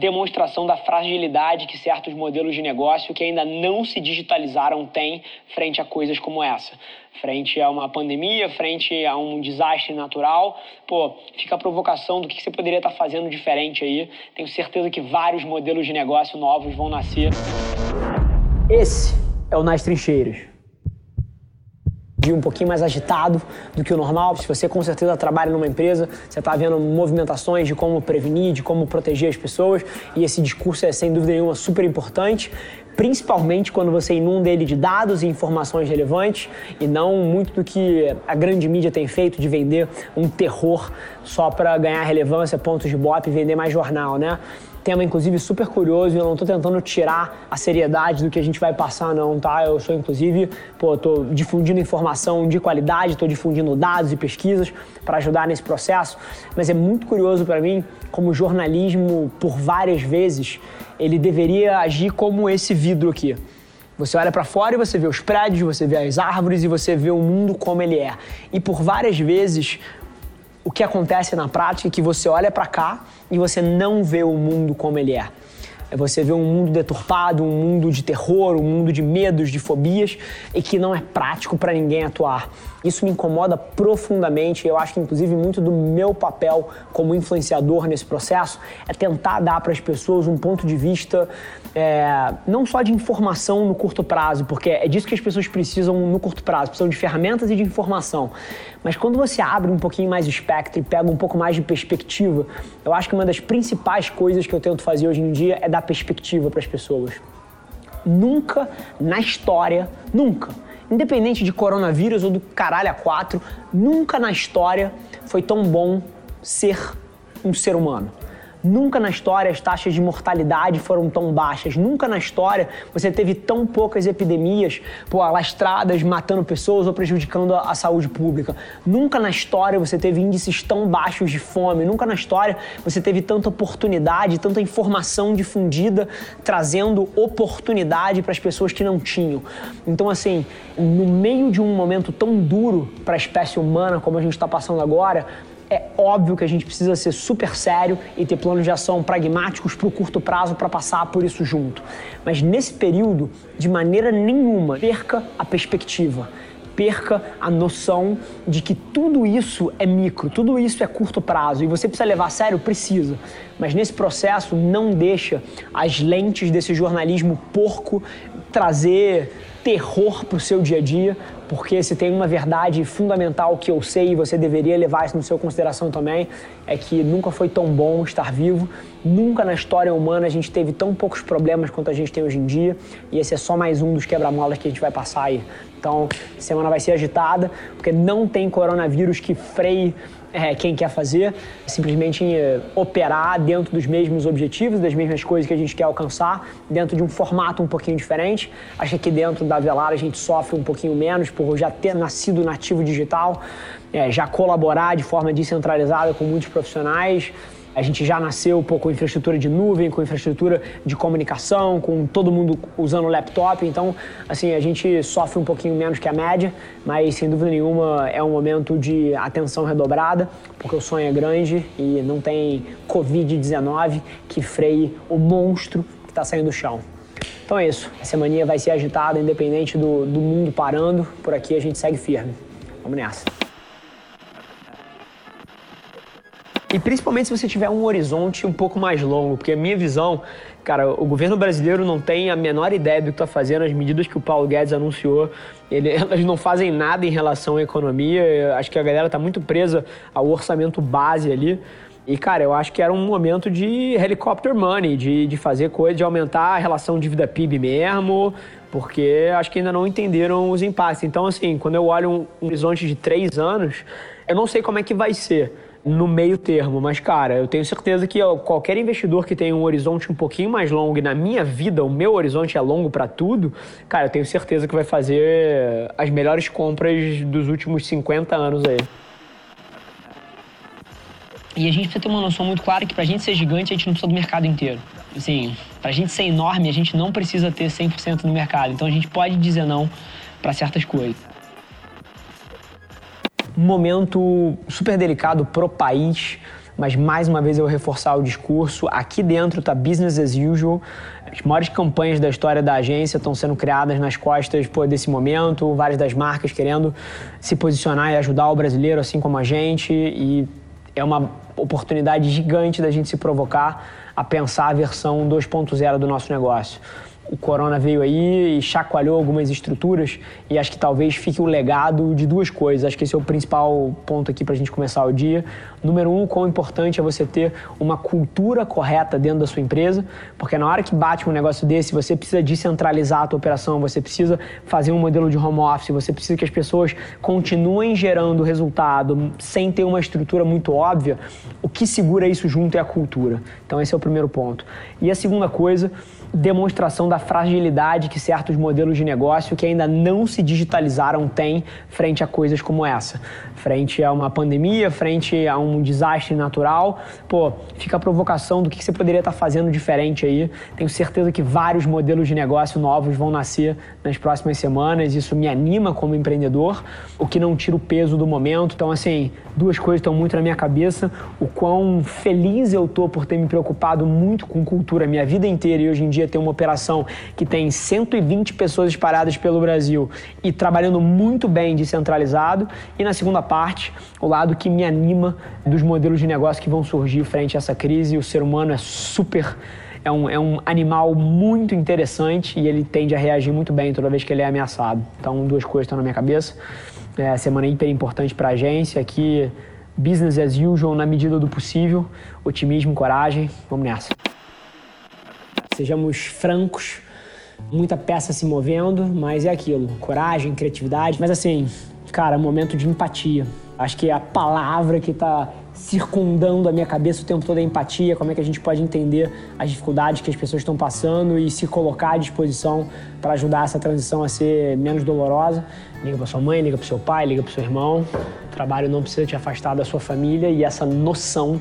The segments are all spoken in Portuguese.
demonstração da fragilidade que certos modelos de negócio que ainda não se digitalizaram têm frente a coisas como essa. Frente a uma pandemia, frente a um desastre natural, pô, fica a provocação do que você poderia estar fazendo diferente aí. Tenho certeza que vários modelos de negócio novos vão nascer. Esse é o Nas Trincheiras dia um pouquinho mais agitado do que o normal. Se você com certeza trabalha numa empresa, você está vendo movimentações de como prevenir, de como proteger as pessoas, e esse discurso é sem dúvida nenhuma super importante principalmente quando você inunda ele de dados e informações relevantes e não muito do que a grande mídia tem feito de vender um terror só para ganhar relevância, pontos de bop e vender mais jornal, né? tema, inclusive, super curioso e eu não estou tentando tirar a seriedade do que a gente vai passar, não, tá? Eu sou, inclusive, pô, tô difundindo informação de qualidade, estou difundindo dados e pesquisas para ajudar nesse processo, mas é muito curioso para mim como jornalismo, por várias vezes, ele deveria agir como esse vidro aqui. Você olha para fora e você vê os prédios, você vê as árvores e você vê o mundo como ele é. E por várias vezes o que acontece na prática é que você olha para cá e você não vê o mundo como ele é. É você vê um mundo deturpado, um mundo de terror, um mundo de medos, de fobias e que não é prático para ninguém atuar. Isso me incomoda profundamente. Eu acho que, inclusive, muito do meu papel como influenciador nesse processo é tentar dar para as pessoas um ponto de vista é, não só de informação no curto prazo, porque é disso que as pessoas precisam no curto prazo, precisam de ferramentas e de informação. Mas quando você abre um pouquinho mais o espectro e pega um pouco mais de perspectiva, eu acho que uma das principais coisas que eu tento fazer hoje em dia é dar perspectiva para as pessoas. Nunca na história, nunca, independente de coronavírus ou do caralho a quatro, nunca na história foi tão bom ser um ser humano. Nunca na história as taxas de mortalidade foram tão baixas. Nunca na história você teve tão poucas epidemias pô, alastradas, matando pessoas ou prejudicando a, a saúde pública. Nunca na história você teve índices tão baixos de fome. Nunca na história você teve tanta oportunidade, tanta informação difundida, trazendo oportunidade para as pessoas que não tinham. Então, assim, no meio de um momento tão duro para a espécie humana como a gente está passando agora, é óbvio que a gente precisa ser super sério e ter planos de ação pragmáticos para o curto prazo para passar por isso junto. Mas nesse período, de maneira nenhuma, perca a perspectiva perca a noção de que tudo isso é micro, tudo isso é curto prazo e você precisa levar a sério, precisa. Mas nesse processo não deixa as lentes desse jornalismo porco trazer terror para o seu dia a dia, porque se tem uma verdade fundamental que eu sei e você deveria levar isso no seu consideração também, é que nunca foi tão bom estar vivo, nunca na história humana a gente teve tão poucos problemas quanto a gente tem hoje em dia, e esse é só mais um dos quebra-molas que a gente vai passar aí. Então, semana vai ser agitada, porque não tem coronavírus que freie é, quem quer fazer, simplesmente é, operar dentro dos mesmos objetivos, das mesmas coisas que a gente quer alcançar, dentro de um formato um pouquinho diferente. Acho que aqui dentro da Velar a gente sofre um pouquinho menos por já ter nascido nativo digital, é, já colaborar de forma descentralizada com muitos profissionais. A gente já nasceu pô, com infraestrutura de nuvem, com infraestrutura de comunicação, com todo mundo usando laptop. Então, assim, a gente sofre um pouquinho menos que a média, mas sem dúvida nenhuma é um momento de atenção redobrada, porque o sonho é grande e não tem Covid-19 que freie o monstro que está saindo do chão. Então é isso. A semana vai ser agitada, independente do, do mundo parando. Por aqui a gente segue firme. Vamos nessa. E principalmente se você tiver um horizonte um pouco mais longo, porque a minha visão, cara, o governo brasileiro não tem a menor ideia do que está fazendo, as medidas que o Paulo Guedes anunciou, ele, elas não fazem nada em relação à economia, acho que a galera está muito presa ao orçamento base ali. E, cara, eu acho que era um momento de helicopter money, de, de fazer coisa, de aumentar a relação dívida PIB mesmo, porque acho que ainda não entenderam os impactos. Então, assim, quando eu olho um, um horizonte de três anos, eu não sei como é que vai ser no meio termo. Mas, cara, eu tenho certeza que qualquer investidor que tem um horizonte um pouquinho mais longo, e na minha vida, o meu horizonte é longo para tudo, cara, eu tenho certeza que vai fazer as melhores compras dos últimos 50 anos aí. E a gente precisa ter uma noção muito clara que pra gente ser gigante, a gente não precisa do mercado inteiro. Assim, pra gente ser enorme, a gente não precisa ter 100% do mercado. Então a gente pode dizer não para certas coisas um momento super delicado pro país, mas mais uma vez eu vou reforçar o discurso. Aqui dentro tá business as usual. As maiores campanhas da história da agência estão sendo criadas nas costas pô, desse momento, várias das marcas querendo se posicionar e ajudar o brasileiro, assim como a gente, e é uma oportunidade gigante da gente se provocar a pensar a versão 2.0 do nosso negócio o corona veio aí e chacoalhou algumas estruturas e acho que talvez fique o legado de duas coisas. Acho que esse é o principal ponto aqui para a gente começar o dia. Número um, quão importante é você ter uma cultura correta dentro da sua empresa, porque na hora que bate um negócio desse, você precisa descentralizar a tua operação, você precisa fazer um modelo de home office, você precisa que as pessoas continuem gerando resultado sem ter uma estrutura muito óbvia. O que segura isso junto é a cultura. Então esse é o primeiro ponto. E a segunda coisa, demonstração da fragilidade que certos modelos de negócio que ainda não se digitalizaram têm frente a coisas como essa. Frente a uma pandemia, frente a um desastre natural. Pô, fica a provocação do que você poderia estar fazendo diferente aí. Tenho certeza que vários modelos de negócio novos vão nascer nas próximas semanas. Isso me anima como empreendedor, o que não tira o peso do momento. Então, assim, duas coisas estão muito na minha cabeça. O quão feliz eu tô por ter me preocupado muito com cultura minha vida inteira e hoje em dia ter uma operação que tem 120 pessoas espalhadas pelo Brasil e trabalhando muito bem descentralizado. E na segunda parte, o lado que me anima dos modelos de negócio que vão surgir frente a essa crise. O ser humano é super é um, é um animal muito interessante e ele tende a reagir muito bem toda vez que ele é ameaçado. Então, duas coisas estão na minha cabeça. É, semana hiper importante para a agência. Aqui, business as usual na medida do possível. Otimismo, coragem. Vamos nessa. Sejamos francos. Muita peça se movendo, mas é aquilo. Coragem, criatividade. Mas assim, cara, momento de empatia. Acho que a palavra que está circundando a minha cabeça o tempo todo é empatia, como é que a gente pode entender as dificuldades que as pessoas estão passando e se colocar à disposição para ajudar essa transição a ser menos dolorosa. Liga para sua mãe, liga para seu pai, liga para seu irmão. O trabalho não precisa te afastar da sua família e essa noção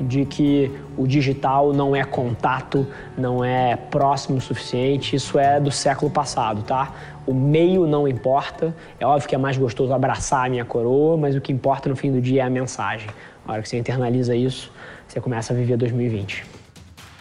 de que o digital não é contato, não é próximo o suficiente, isso é do século passado, tá? O meio não importa, é óbvio que é mais gostoso abraçar a minha coroa, mas o que importa no fim do dia é a mensagem. A hora que você internaliza isso, você começa a viver 2020.